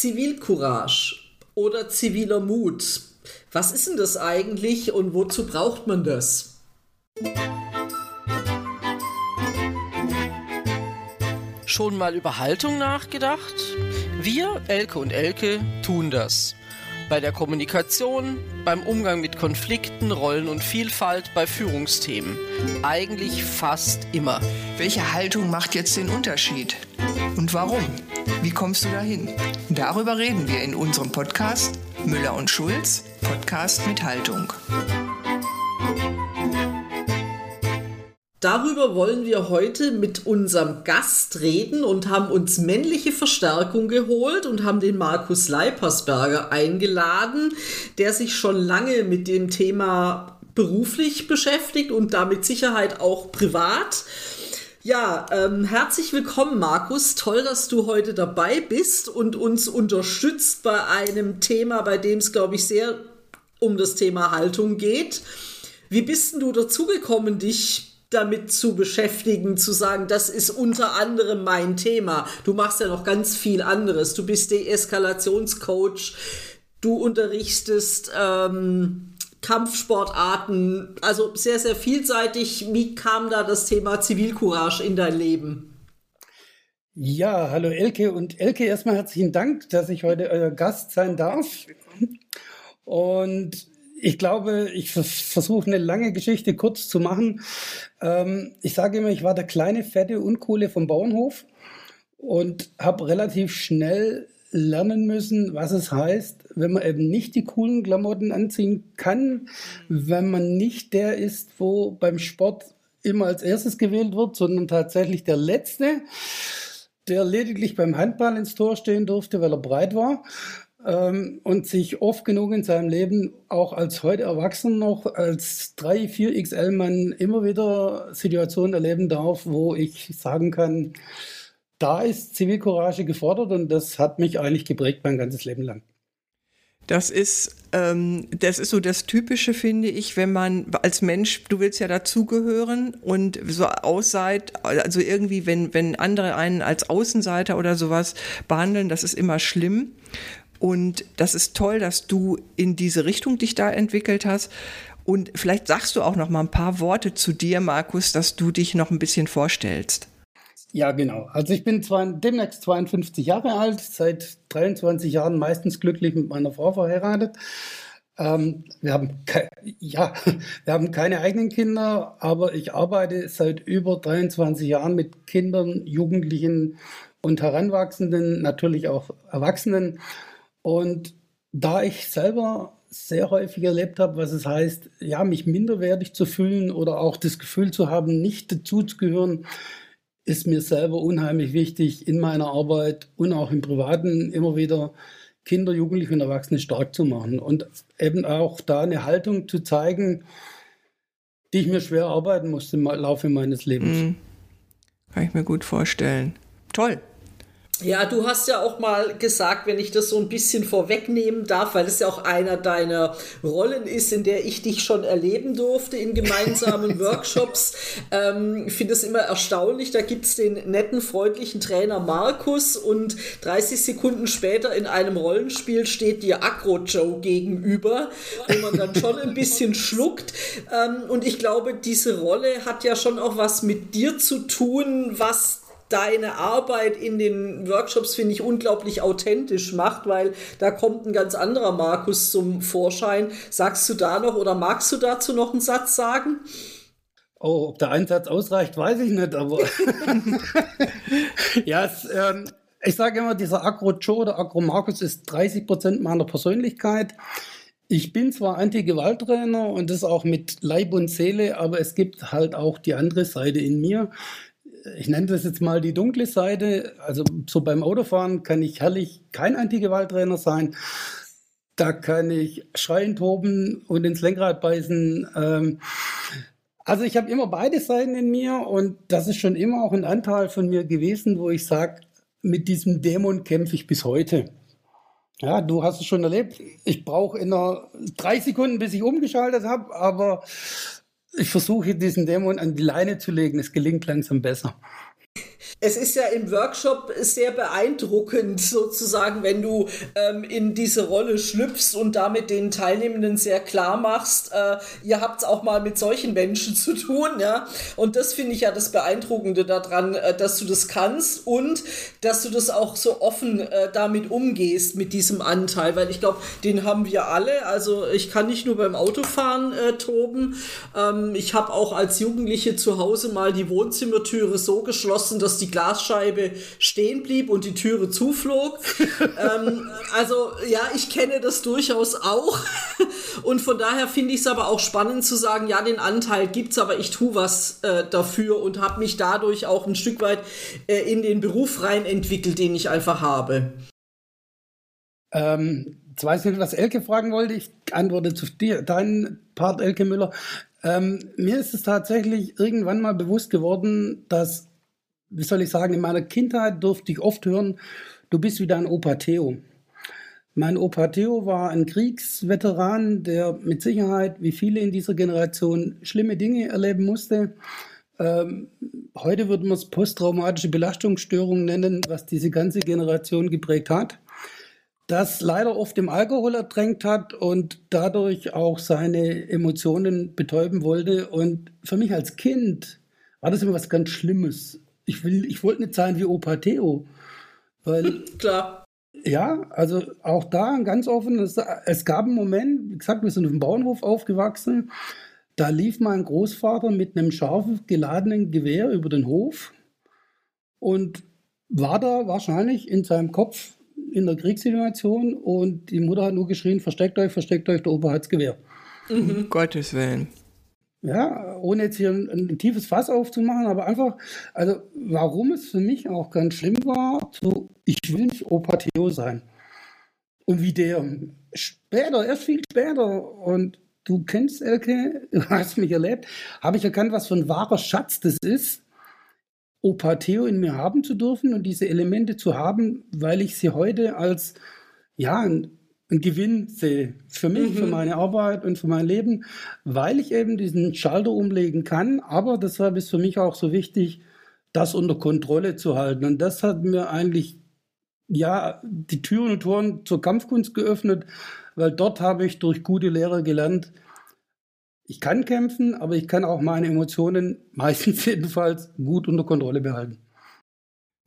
Zivilcourage oder ziviler Mut. Was ist denn das eigentlich und wozu braucht man das? Schon mal über Haltung nachgedacht? Wir, Elke und Elke, tun das. Bei der Kommunikation, beim Umgang mit Konflikten, Rollen und Vielfalt, bei Führungsthemen. Eigentlich fast immer. Welche Haltung macht jetzt den Unterschied? Und warum? Wie kommst du dahin? Darüber reden wir in unserem Podcast Müller und Schulz, Podcast mit Haltung. Darüber wollen wir heute mit unserem Gast reden und haben uns männliche Verstärkung geholt und haben den Markus Leipersberger eingeladen, der sich schon lange mit dem Thema beruflich beschäftigt und damit Sicherheit auch privat. Ja, ähm, herzlich willkommen, Markus. Toll, dass du heute dabei bist und uns unterstützt bei einem Thema, bei dem es, glaube ich, sehr um das Thema Haltung geht. Wie bist denn du dazu gekommen, dich damit zu beschäftigen, zu sagen, das ist unter anderem mein Thema. Du machst ja noch ganz viel anderes. Du bist Deeskalationscoach, du unterrichtest ähm, Kampfsportarten, also sehr, sehr vielseitig. Wie kam da das Thema Zivilcourage in dein Leben? Ja, hallo Elke und Elke, erstmal herzlichen Dank, dass ich heute euer Gast sein darf. Und ich glaube, ich versuche eine lange Geschichte kurz zu machen. Ähm, ich sage immer, ich war der kleine, fette Unkohle vom Bauernhof und habe relativ schnell lernen müssen, was es heißt, wenn man eben nicht die coolen Klamotten anziehen kann, wenn man nicht der ist, wo beim Sport immer als erstes gewählt wird, sondern tatsächlich der Letzte, der lediglich beim Handball ins Tor stehen durfte, weil er breit war ähm, und sich oft genug in seinem Leben auch als heute Erwachsener noch als 3, 4 XL-Mann immer wieder Situationen erleben darf, wo ich sagen kann, da ist Zivilcourage gefordert und das hat mich eigentlich geprägt mein ganzes Leben lang. Das ist, ähm, das ist so das Typische, finde ich, wenn man als Mensch, du willst ja dazugehören und so ausseit, also irgendwie, wenn, wenn andere einen als Außenseiter oder sowas behandeln, das ist immer schlimm. Und das ist toll, dass du in diese Richtung dich da entwickelt hast. Und vielleicht sagst du auch noch mal ein paar Worte zu dir, Markus, dass du dich noch ein bisschen vorstellst. Ja, genau. Also ich bin zwar demnächst 52 Jahre alt, seit 23 Jahren meistens glücklich mit meiner Frau verheiratet. Ähm, wir haben ja, wir haben keine eigenen Kinder, aber ich arbeite seit über 23 Jahren mit Kindern, Jugendlichen und Heranwachsenden, natürlich auch Erwachsenen. Und da ich selber sehr häufig erlebt habe, was es heißt, ja, mich minderwertig zu fühlen oder auch das Gefühl zu haben, nicht dazuzugehören, ist mir selber unheimlich wichtig, in meiner Arbeit und auch im Privaten immer wieder Kinder, Jugendliche und Erwachsene stark zu machen und eben auch da eine Haltung zu zeigen, die ich mir schwer arbeiten musste im Laufe meines Lebens. Mhm. Kann ich mir gut vorstellen. Toll. Ja, du hast ja auch mal gesagt, wenn ich das so ein bisschen vorwegnehmen darf, weil es ja auch einer deiner Rollen ist, in der ich dich schon erleben durfte in gemeinsamen Workshops. Ähm, ich finde es immer erstaunlich, da gibt es den netten, freundlichen Trainer Markus und 30 Sekunden später in einem Rollenspiel steht dir Agro-Joe gegenüber, wo man dann schon ein bisschen schluckt. Ähm, und ich glaube, diese Rolle hat ja schon auch was mit dir zu tun, was deine Arbeit in den Workshops, finde ich, unglaublich authentisch macht, weil da kommt ein ganz anderer Markus zum Vorschein. Sagst du da noch oder magst du dazu noch einen Satz sagen? Oh, ob der Einsatz ausreicht, weiß ich nicht, aber ja, es, ähm, ich sage immer, dieser Agro Joe oder Agro Markus ist 30 Prozent meiner Persönlichkeit. Ich bin zwar Anti-Gewalttrainer und das auch mit Leib und Seele, aber es gibt halt auch die andere Seite in mir ich nenne das jetzt mal die dunkle Seite. Also so beim Autofahren kann ich herrlich kein Antigewalttrainer sein. Da kann ich schreien, toben und ins Lenkrad beißen. Ähm, also ich habe immer beide Seiten in mir und das ist schon immer auch ein Anteil von mir gewesen, wo ich sage, mit diesem Dämon kämpfe ich bis heute. Ja, du hast es schon erlebt. Ich brauche in einer drei Sekunden, bis ich umgeschaltet habe, aber ich versuche diesen Dämon an die Leine zu legen. Es gelingt langsam besser. Es ist ja im Workshop sehr beeindruckend, sozusagen, wenn du ähm, in diese Rolle schlüpfst und damit den Teilnehmenden sehr klar machst, äh, ihr habt es auch mal mit solchen Menschen zu tun, ja. Und das finde ich ja das Beeindruckende daran, äh, dass du das kannst und dass du das auch so offen äh, damit umgehst, mit diesem Anteil, weil ich glaube, den haben wir alle. Also ich kann nicht nur beim Autofahren äh, toben. Ähm, ich habe auch als Jugendliche zu Hause mal die Wohnzimmertüre so geschlossen, dass die Glasscheibe stehen blieb und die Türe zuflog. ähm, also ja, ich kenne das durchaus auch. und von daher finde ich es aber auch spannend zu sagen, ja, den Anteil gibt es, aber ich tue was äh, dafür und habe mich dadurch auch ein Stück weit äh, in den Beruf rein entwickelt, den ich einfach habe. Ähm, jetzt weiß ich nicht, was Elke fragen wollte. Ich antworte zu dir, deinen Part, Elke Müller. Ähm, mir ist es tatsächlich irgendwann mal bewusst geworden, dass wie soll ich sagen, in meiner Kindheit durfte ich oft hören, du bist wie dein Opa Theo. Mein Opa Theo war ein Kriegsveteran, der mit Sicherheit, wie viele in dieser Generation, schlimme Dinge erleben musste. Ähm, heute würde man es posttraumatische Belastungsstörung nennen, was diese ganze Generation geprägt hat. Das leider oft im Alkohol ertränkt hat und dadurch auch seine Emotionen betäuben wollte. Und für mich als Kind war das immer was ganz Schlimmes ich will, ich wollte nicht sein wie Opa Theo. Weil, Klar. Ja, also auch da ganz offen, es, es gab einen Moment, wie gesagt, wir sind auf dem Bauernhof aufgewachsen, da lief mein Großvater mit einem scharf geladenen Gewehr über den Hof und war da wahrscheinlich in seinem Kopf in der Kriegssituation und die Mutter hat nur geschrien, versteckt euch, versteckt euch, der Opa hat's Gewehr. Mhm. Um Gottes Willen. Ja, ohne jetzt hier ein, ein, tiefes Fass aufzumachen, aber einfach, also warum es für mich auch ganz schlimm war, so, ich will nicht Opa Theo sein. Und wie der später, erst viel später, und du kennst Elke, du hast mich erlebt, habe ich erkannt, was für ein wahrer Schatz das ist, Opa Theo in mir haben zu dürfen und diese Elemente zu haben, weil ich sie heute als ja, ein ein Gewinn sehe für mich, mhm. für meine Arbeit und für mein Leben, weil ich eben diesen Schalter umlegen kann. Aber deshalb ist für mich auch so wichtig, das unter Kontrolle zu halten. Und das hat mir eigentlich ja die Türen und Toren zur Kampfkunst geöffnet, weil dort habe ich durch gute Lehrer gelernt, ich kann kämpfen, aber ich kann auch meine Emotionen meistens jedenfalls gut unter Kontrolle behalten.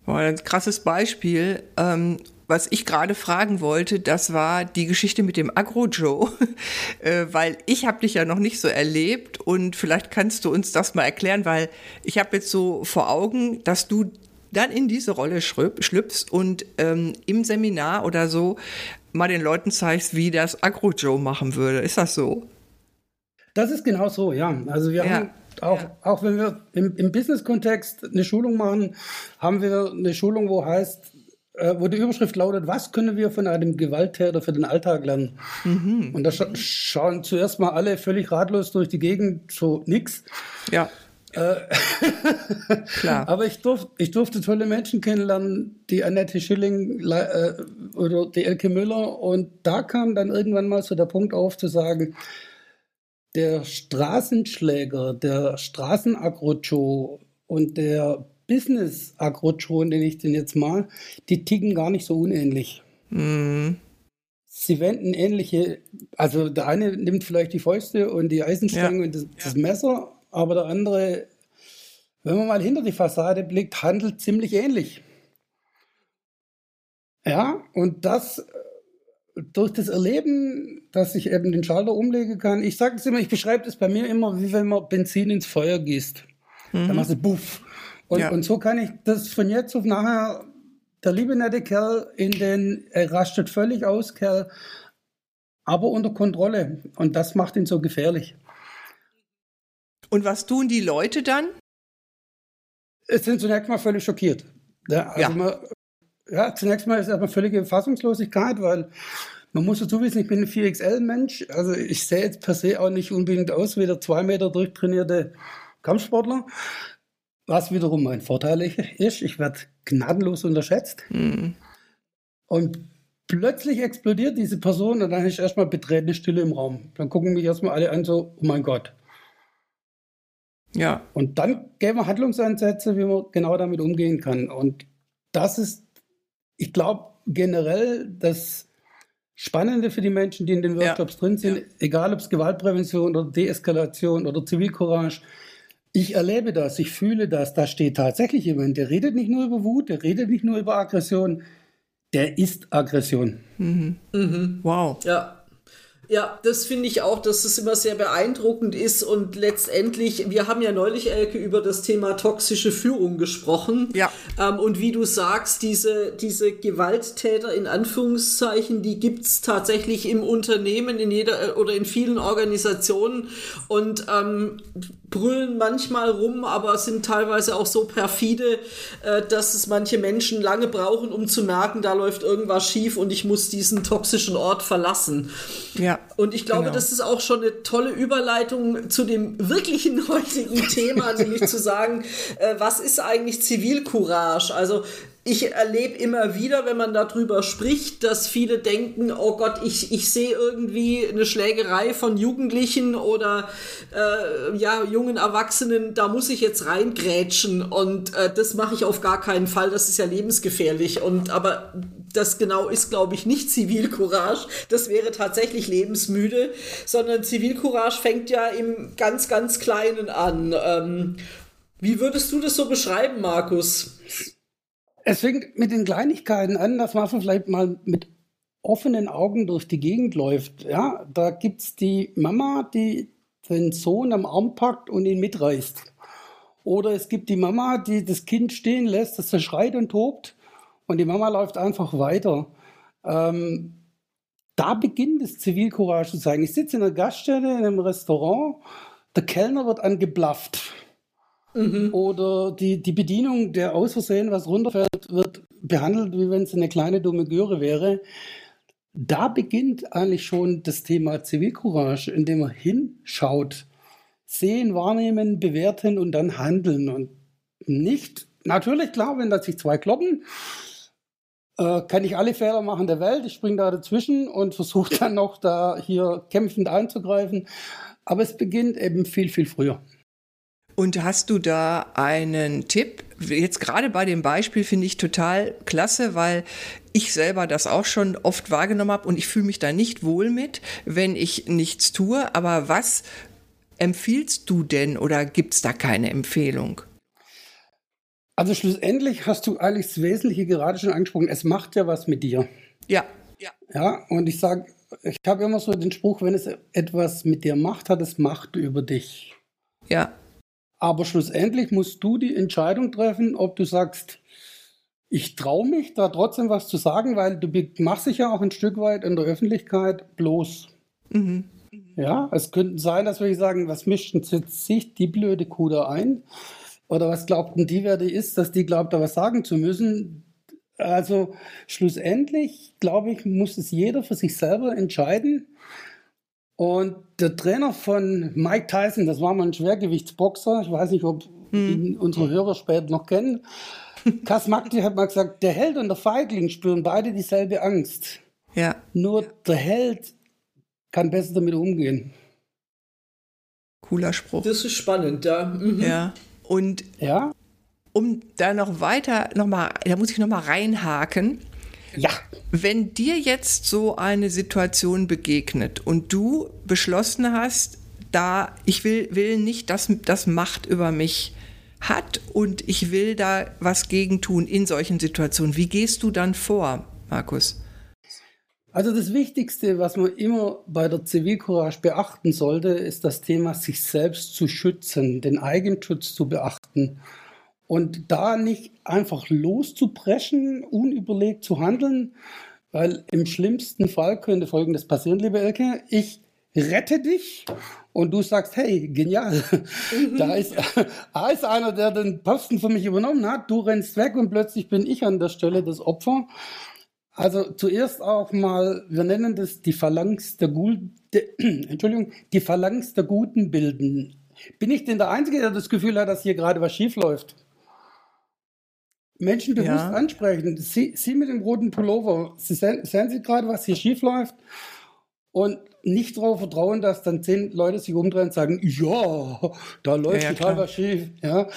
Boah, ein krasses Beispiel. Ähm, was ich gerade fragen wollte, das war die Geschichte mit dem Agro-Joe, äh, weil ich habe dich ja noch nicht so erlebt und vielleicht kannst du uns das mal erklären, weil ich habe jetzt so vor Augen, dass du dann in diese Rolle schlüpfst und ähm, im Seminar oder so mal den Leuten zeigst, wie das Agro-Joe machen würde. Ist das so? Das ist genau so, ja. Also wir ja. haben auch, ja. auch wenn wir im, im Business-Kontext eine Schulung machen, haben wir eine Schulung, wo heißt, wo die Überschrift lautet, was können wir von einem Gewalttäter für den Alltag lernen? Mhm. Und da scha schauen zuerst mal alle völlig ratlos durch die Gegend, so nix. Ja. Äh, Klar. Aber ich, durf, ich durfte tolle Menschen kennenlernen, die Annette Schilling äh, oder die Elke Müller. Und da kam dann irgendwann mal so der Punkt auf zu sagen, der Straßenschläger, der Straßenagrocho und der Business Agrocho, nenne ich den jetzt mal, die ticken gar nicht so unähnlich. Mhm. Sie wenden ähnliche, also der eine nimmt vielleicht die Fäuste und die Eisenstange ja. und das, das, Messer, aber der andere, wenn man mal hinter die Fassade blickt, handelt ziemlich ähnlich. Ja, und das durch das Erleben, dass ich eben den Schalter umlegen kann, ich sage es immer, ich beschreibe das bei mir immer, wie wenn man Benzin ins Feuer gießt. Mhm. Dann machst du Buff. Und, ja. und so kann ich das von jetzt auf nachher, der liebe nette Kerl in den, er rastet völlig aus, Kerl, aber unter Kontrolle. Und das macht ihn so gefährlich. Und was tun die Leute dann? Es sind zunächst mal völlig schockiert. Ja, also ja. Man, ja, zunächst mal ist erstmal völlige Fassungslosigkeit, weil man muss dazu wissen, ich bin ein 4XL-Mensch. Also ich sehe jetzt per se auch nicht unbedingt aus wie der zwei Meter durchtrainierte Kampfsportler. Was wiederum mein Vorteil ist, ich werde gnadenlos unterschätzt. Mhm. Und plötzlich explodiert diese Person und dann ist erstmal betretene Stille im Raum. Dann gucken mich erstmal alle an, so, oh mein Gott. Ja. Und dann gäbe wir Handlungsansätze, wie man genau damit umgehen kann. Und das ist, ich glaube, generell das Spannende für die Menschen, die in den Workshops ja. drin sind, ja. egal ob es Gewaltprävention oder Deeskalation oder Zivilcourage. Ich erlebe das, ich fühle das. Da steht tatsächlich jemand, der redet nicht nur über Wut, der redet nicht nur über Aggression, der ist Aggression. Mhm. Mhm. Wow. Ja. Ja, das finde ich auch, dass es immer sehr beeindruckend ist und letztendlich, wir haben ja neulich, Elke, über das Thema toxische Führung gesprochen. Ja. Ähm, und wie du sagst, diese, diese Gewalttäter in Anführungszeichen, die gibt es tatsächlich im Unternehmen, in jeder oder in vielen Organisationen und ähm, brüllen manchmal rum, aber sind teilweise auch so perfide, äh, dass es manche Menschen lange brauchen, um zu merken, da läuft irgendwas schief und ich muss diesen toxischen Ort verlassen. Ja. Und ich glaube, genau. das ist auch schon eine tolle Überleitung zu dem wirklichen heutigen Thema, nämlich zu sagen, äh, was ist eigentlich Zivilcourage? Also ich erlebe immer wieder, wenn man darüber spricht, dass viele denken, oh Gott, ich, ich sehe irgendwie eine Schlägerei von Jugendlichen oder äh, ja, jungen Erwachsenen, da muss ich jetzt reingrätschen und äh, das mache ich auf gar keinen Fall, das ist ja lebensgefährlich. Und aber das genau ist, glaube ich, nicht Zivilcourage. Das wäre tatsächlich lebensmüde, sondern Zivilcourage fängt ja im ganz, ganz Kleinen an. Ähm, wie würdest du das so beschreiben, Markus? Es fängt mit den Kleinigkeiten an, dass man vielleicht mal mit offenen Augen durch die Gegend läuft. Ja, da gibt es die Mama, die den Sohn am Arm packt und ihn mitreißt. Oder es gibt die Mama, die das Kind stehen lässt, das schreit und tobt und die Mama läuft einfach weiter. Ähm, da beginnt das Zivilcourage zu zeigen. Ich sitze in einer Gaststätte, in einem Restaurant, der Kellner wird angeblafft. Mhm. Oder die, die Bedienung, der aus Versehen was runterfällt, wird behandelt, wie wenn es eine kleine dumme Göre wäre. Da beginnt eigentlich schon das Thema Zivilcourage, indem man hinschaut, sehen, wahrnehmen, bewerten und dann handeln. Und nicht, natürlich klar, wenn da sich zwei kloppen, äh, kann ich alle Fehler machen der Welt. Ich springe da dazwischen und versuche dann noch da hier kämpfend einzugreifen. Aber es beginnt eben viel, viel früher. Und hast du da einen Tipp? Jetzt gerade bei dem Beispiel finde ich total klasse, weil ich selber das auch schon oft wahrgenommen habe und ich fühle mich da nicht wohl mit, wenn ich nichts tue. Aber was empfiehlst du denn oder gibt es da keine Empfehlung? Also schlussendlich hast du eigentlich das Wesentliche gerade schon angesprochen. Es macht ja was mit dir. Ja. Ja, ja und ich sage, ich habe immer so den Spruch, wenn es etwas mit dir macht, hat es Macht über dich. Ja. Aber schlussendlich musst du die Entscheidung treffen, ob du sagst, ich traue mich da trotzdem was zu sagen, weil du machst dich ja auch ein Stück weit in der Öffentlichkeit bloß. Mhm. Ja, es könnte sein, dass wir sagen, was mischt jetzt sich die blöde Kuh da ein? Oder was glaubten die, wer die ist, dass die glaubt, da was sagen zu müssen? Also schlussendlich, glaube ich, muss es jeder für sich selber entscheiden. Und der Trainer von Mike Tyson, das war mal ein Schwergewichtsboxer, ich weiß nicht, ob hm. unsere Hörer später noch kennen. Kas Magdi hat mal gesagt, der Held und der Feigling spüren beide dieselbe Angst. Ja. Nur der Held kann besser damit umgehen. Cooler Spruch. Das ist spannend, ja. Mhm. Ja. Und ja? um da noch weiter, noch mal, da muss ich noch mal reinhaken. Ja. Wenn dir jetzt so eine Situation begegnet und du beschlossen hast, da ich will, will nicht, dass das Macht über mich hat und ich will da was gegen tun in solchen Situationen. Wie gehst du dann vor, Markus? Also das Wichtigste, was man immer bei der Zivilcourage beachten sollte, ist das Thema, sich selbst zu schützen, den Eigenschutz zu beachten und da nicht einfach loszupreschen, unüberlegt zu handeln, weil im schlimmsten Fall könnte Folgendes passieren, liebe Elke. Ich rette dich und du sagst, hey, genial, mhm. da, ist, da ist einer, der den Posten für mich übernommen hat, du rennst weg und plötzlich bin ich an der Stelle das Opfer. Also zuerst auch mal, wir nennen das die Phalanx der Guten, Entschuldigung, die Phalanx der Guten bilden. Bin ich denn der Einzige, der das Gefühl hat, dass hier gerade was schief läuft? Menschen bewusst ja. ansprechen. Sie, Sie mit dem roten Pullover, Sie sehen, sehen Sie gerade, was hier schief läuft? und nicht darauf vertrauen, dass dann zehn Leute sich umdrehen und sagen, ja, da läuft ja, ja, total was schief. Ja.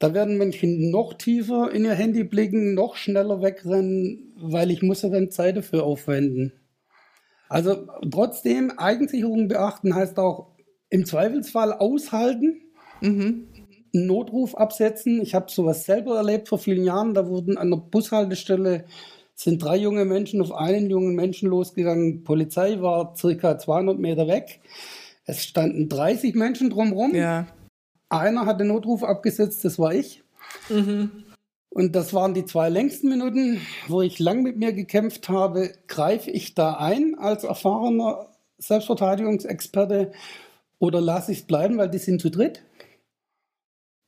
Da werden Menschen noch tiefer in ihr Handy blicken, noch schneller wegrennen, weil ich muss ja dann Zeit dafür aufwenden. Also trotzdem, Eigensicherung beachten heißt auch im Zweifelsfall aushalten, mhm. Einen Notruf absetzen. Ich habe sowas selber erlebt vor vielen Jahren. Da wurden an der Bushaltestelle sind drei junge Menschen auf einen jungen Menschen losgegangen. Polizei war circa 200 Meter weg. Es standen 30 Menschen drumherum. Ja. Einer hat den Notruf abgesetzt, das war ich. Mhm. Und das waren die zwei längsten Minuten, wo ich lang mit mir gekämpft habe. Greife ich da ein als erfahrener Selbstverteidigungsexperte oder lasse ich es bleiben, weil die sind zu dritt?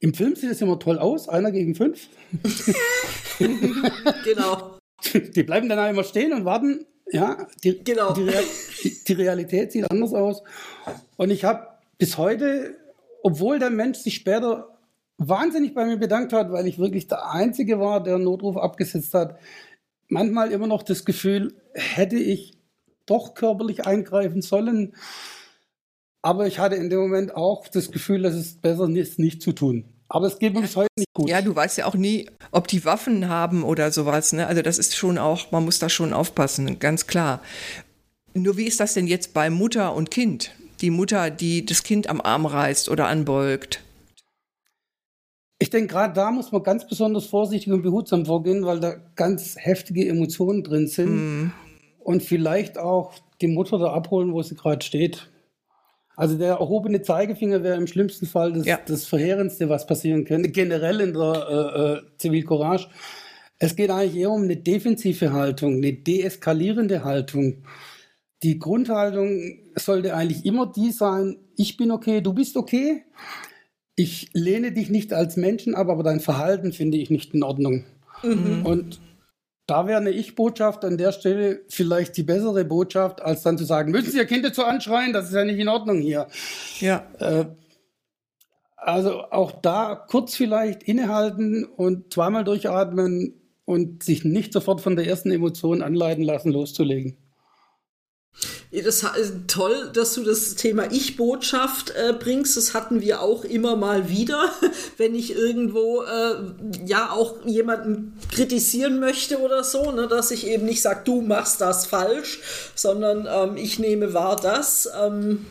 Im Film sieht es immer toll aus, einer gegen fünf. genau. Die bleiben dann immer stehen und warten. Ja, die, genau. die, Real, die, die Realität sieht anders aus. Und ich habe bis heute, obwohl der Mensch sich später wahnsinnig bei mir bedankt hat, weil ich wirklich der Einzige war, der einen Notruf abgesetzt hat, manchmal immer noch das Gefühl, hätte ich doch körperlich eingreifen sollen. Aber ich hatte in dem Moment auch das Gefühl, dass es besser ist, nicht zu tun. Aber es geht uns heute nicht gut. Ja, du weißt ja auch nie, ob die Waffen haben oder sowas. Ne? Also das ist schon auch, man muss da schon aufpassen, ganz klar. Nur wie ist das denn jetzt bei Mutter und Kind? Die Mutter, die das Kind am Arm reißt oder anbeugt. Ich denke, gerade da muss man ganz besonders vorsichtig und behutsam vorgehen, weil da ganz heftige Emotionen drin sind. Mm. Und vielleicht auch die Mutter da abholen, wo sie gerade steht. Also der erhobene Zeigefinger wäre im schlimmsten Fall das, ja. das Verheerendste, was passieren könnte, generell in der äh, äh, Zivilcourage. Es geht eigentlich eher um eine defensive Haltung, eine deeskalierende Haltung. Die Grundhaltung sollte eigentlich immer die sein, ich bin okay, du bist okay. Ich lehne dich nicht als Menschen ab, aber dein Verhalten finde ich nicht in Ordnung. Mhm. Und da wäre eine Ich-Botschaft an der Stelle vielleicht die bessere Botschaft, als dann zu sagen, müssen Sie Ihr Kind dazu anschreien, das ist ja nicht in Ordnung hier. Ja. Äh, also auch da kurz vielleicht innehalten und zweimal durchatmen und sich nicht sofort von der ersten Emotion anleiten lassen, loszulegen. Das ist toll, dass du das Thema Ich-Botschaft äh, bringst. Das hatten wir auch immer mal wieder, wenn ich irgendwo äh, ja auch jemanden kritisieren möchte oder so, ne, dass ich eben nicht sage, du machst das falsch, sondern ähm, ich nehme wahr das. Ähm,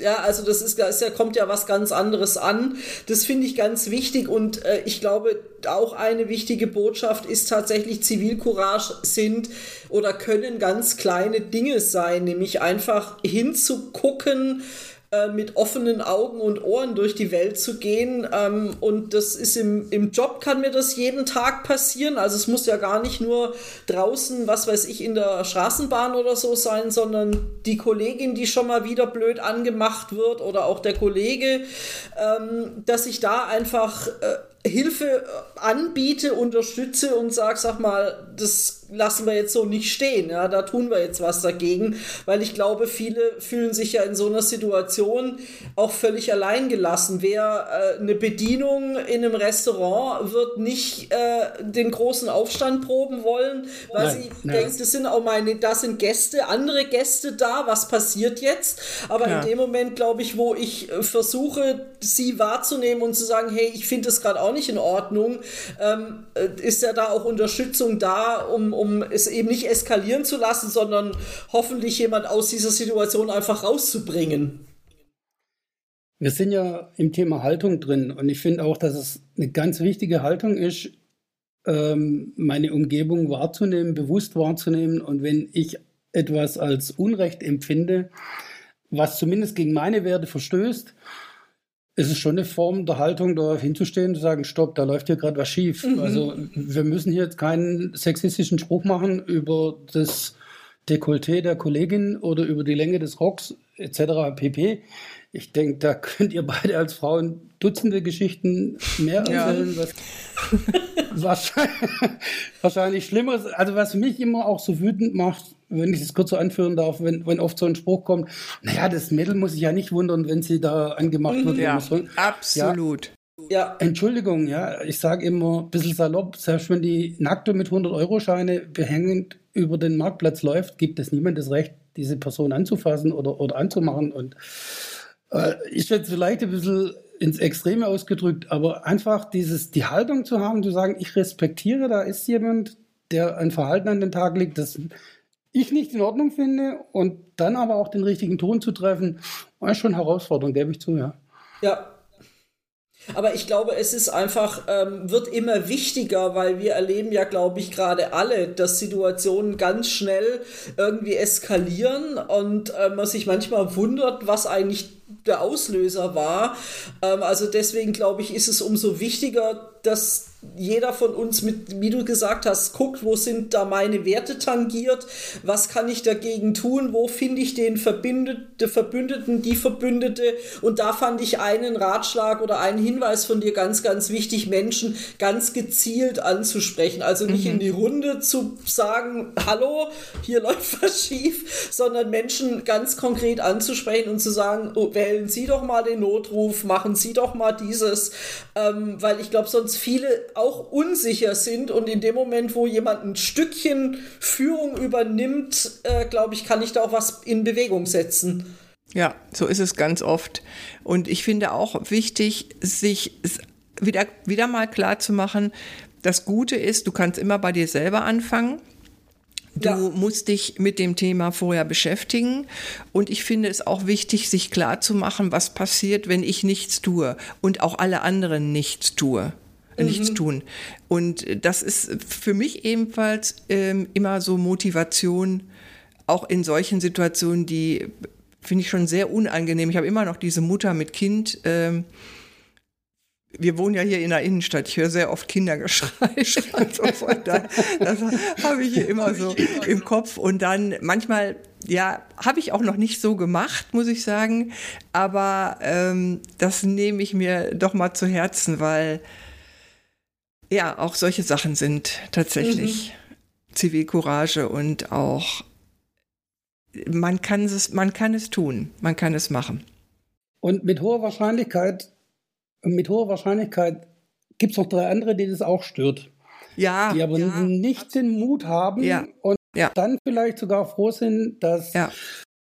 ja, also das ist, ist ja, kommt ja was ganz anderes an. Das finde ich ganz wichtig und äh, ich glaube, auch eine wichtige Botschaft ist tatsächlich, Zivilcourage sind oder können ganz kleine Dinge sein, nämlich einfach hinzugucken, äh, mit offenen Augen und Ohren durch die Welt zu gehen. Ähm, und das ist im, im Job kann mir das jeden Tag passieren. Also es muss ja gar nicht nur draußen, was weiß ich, in der Straßenbahn oder so sein, sondern die Kollegin, die schon mal wieder blöd angemacht wird oder auch der Kollege, ähm, dass ich da einfach äh, Hilfe äh, anbiete, unterstütze und sage, sag mal, das lassen wir jetzt so nicht stehen. Ja, da tun wir jetzt was dagegen, weil ich glaube, viele fühlen sich ja in so einer Situation auch völlig allein gelassen. Wer äh, eine Bedienung in einem Restaurant wird nicht äh, den großen Aufstand proben wollen, weil nein, sie nein. denkt, das sind auch meine, da sind Gäste, andere Gäste da, was passiert jetzt? Aber ja. in dem Moment, glaube ich, wo ich äh, versuche, sie wahrzunehmen und zu sagen, hey, ich finde das gerade auch nicht in Ordnung, ähm, äh, ist ja da auch Unterstützung da, um um es eben nicht eskalieren zu lassen, sondern hoffentlich jemand aus dieser Situation einfach rauszubringen. Wir sind ja im Thema Haltung drin und ich finde auch, dass es eine ganz wichtige Haltung ist, ähm, meine Umgebung wahrzunehmen, bewusst wahrzunehmen und wenn ich etwas als Unrecht empfinde, was zumindest gegen meine Werte verstößt, ist es schon eine Form der Haltung, da hinzustehen und zu sagen, stopp, da läuft hier gerade was schief. Mhm. Also wir müssen hier jetzt keinen sexistischen Spruch machen über das Dekolleté der Kollegin oder über die Länge des Rocks etc. pp. Ich denke, da könnt ihr beide als Frauen Dutzende Geschichten mehr erzählen, ja. was wahrscheinlich, wahrscheinlich schlimmer ist. Also was mich immer auch so wütend macht, wenn ich das kurz so anführen darf, wenn, wenn oft so ein Spruch kommt, naja, das Mädel muss sich ja nicht wundern, wenn sie da angemacht wird. Ja, absolut. Ja. Entschuldigung, ja, ich sage immer ein bisschen salopp, selbst wenn die Nackte mit 100-Euro-Scheine behängend über den Marktplatz läuft, gibt es niemand das Recht, diese Person anzufassen oder, oder anzumachen. Und ist jetzt vielleicht ein bisschen ins Extreme ausgedrückt, aber einfach dieses, die Haltung zu haben, zu sagen, ich respektiere, da ist jemand, der ein Verhalten an den Tag legt, das ich nicht in Ordnung finde und dann aber auch den richtigen Ton zu treffen, ist schon Herausforderung, gebe ich zu, ja. Ja, aber ich glaube, es ist einfach, ähm, wird immer wichtiger, weil wir erleben ja, glaube ich, gerade alle, dass Situationen ganz schnell irgendwie eskalieren und äh, man sich manchmal wundert, was eigentlich der Auslöser war. Ähm, also deswegen glaube ich, ist es umso wichtiger, dass jeder von uns mit, wie du gesagt hast, guckt, wo sind da meine Werte tangiert, was kann ich dagegen tun, wo finde ich den Verbündete, Verbündeten, die Verbündete und da fand ich einen Ratschlag oder einen Hinweis von dir ganz, ganz wichtig, Menschen ganz gezielt anzusprechen, also nicht mhm. in die Runde zu sagen, hallo, hier läuft was schief, sondern Menschen ganz konkret anzusprechen und zu sagen, oh, wählen Sie doch mal den Notruf, machen Sie doch mal dieses, ähm, weil ich glaube, sonst viele auch unsicher sind und in dem Moment, wo jemand ein Stückchen Führung übernimmt, äh, glaube ich, kann ich da auch was in Bewegung setzen. Ja, so ist es ganz oft. Und ich finde auch wichtig, sich wieder, wieder mal klar zu machen, das Gute ist, du kannst immer bei dir selber anfangen. Du ja. musst dich mit dem Thema vorher beschäftigen. Und ich finde es auch wichtig, sich klar zu machen, was passiert, wenn ich nichts tue und auch alle anderen nichts tue mhm. nichts tun. Und das ist für mich ebenfalls ähm, immer so Motivation, auch in solchen Situationen, die finde ich schon sehr unangenehm. Ich habe immer noch diese Mutter mit Kind. Ähm, wir wohnen ja hier in der Innenstadt. Ich höre sehr oft Kindergeschrei. Also von da, das habe ich hier immer so im Kopf. Und dann manchmal, ja, habe ich auch noch nicht so gemacht, muss ich sagen. Aber ähm, das nehme ich mir doch mal zu Herzen, weil ja, auch solche Sachen sind tatsächlich mhm. Zivilcourage und auch man kann es, man kann es tun, man kann es machen. Und mit hoher Wahrscheinlichkeit, mit hoher Wahrscheinlichkeit gibt es noch drei andere, die das auch stört. Ja. Die aber ja. nicht den Mut haben ja. und ja. dann vielleicht sogar froh sind, dass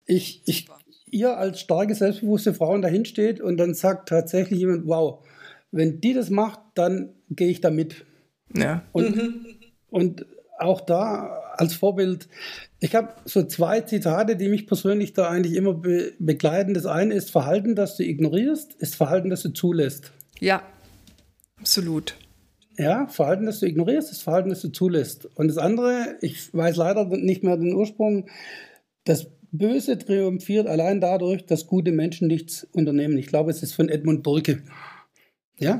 ich, ich ihr als starke, selbstbewusste Frauen dahin steht und dann sagt tatsächlich jemand, wow, wenn die das macht, dann gehe ich da mit. Ja. Und, mhm. und auch da als Vorbild, ich habe so zwei Zitate, die mich persönlich da eigentlich immer be begleiten. Das eine ist Verhalten, das du ignorierst, ist Verhalten, das du zulässt. Ja, absolut. Ja, Verhalten, das du ignorierst, ist Verhalten, das du zulässt. Und das andere, ich weiß leider nicht mehr den Ursprung, das Böse triumphiert allein dadurch, dass gute Menschen nichts unternehmen. Ich glaube, es ist von Edmund Burke. Ja?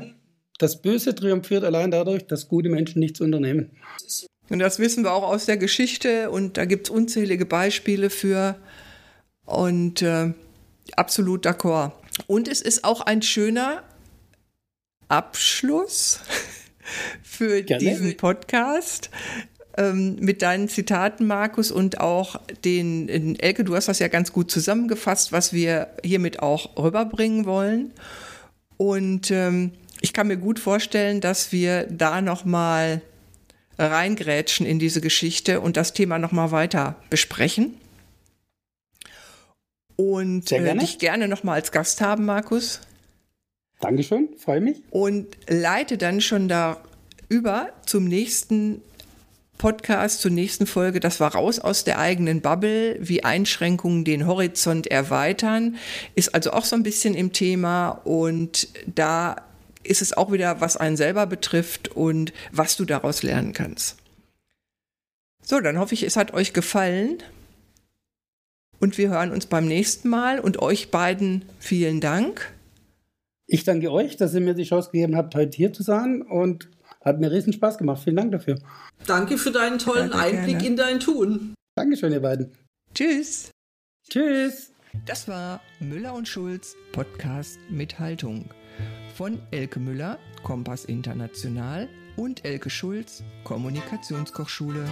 Das Böse triumphiert allein dadurch, dass gute Menschen nichts unternehmen. Und das wissen wir auch aus der Geschichte und da gibt es unzählige Beispiele für. Und äh, absolut d'accord. Und es ist auch ein schöner Abschluss für Gerne. diesen Podcast ähm, mit deinen Zitaten, Markus, und auch den, Elke, du hast das ja ganz gut zusammengefasst, was wir hiermit auch rüberbringen wollen. Und ähm, ich kann mir gut vorstellen, dass wir da noch mal reingrätschen in diese Geschichte und das Thema noch mal weiter besprechen. Und äh, gerne. Äh, dich gerne noch mal als Gast haben, Markus. Dankeschön, freue mich. Und leite dann schon da über zum nächsten Podcast zur nächsten Folge. Das war raus aus der eigenen Bubble, wie Einschränkungen den Horizont erweitern. Ist also auch so ein bisschen im Thema und da ist es auch wieder, was einen selber betrifft und was du daraus lernen kannst. So, dann hoffe ich, es hat euch gefallen. Und wir hören uns beim nächsten Mal. Und euch beiden vielen Dank. Ich danke euch, dass ihr mir die Chance gegeben habt, heute hier zu sein. Und hat mir riesen Spaß gemacht. Vielen Dank dafür. Danke für deinen tollen ja, Einblick gerne. in dein Tun. Dankeschön, ihr beiden. Tschüss. Tschüss. Das war Müller und Schulz Podcast mit Haltung von Elke Müller, Kompass International und Elke Schulz, Kommunikationskochschule.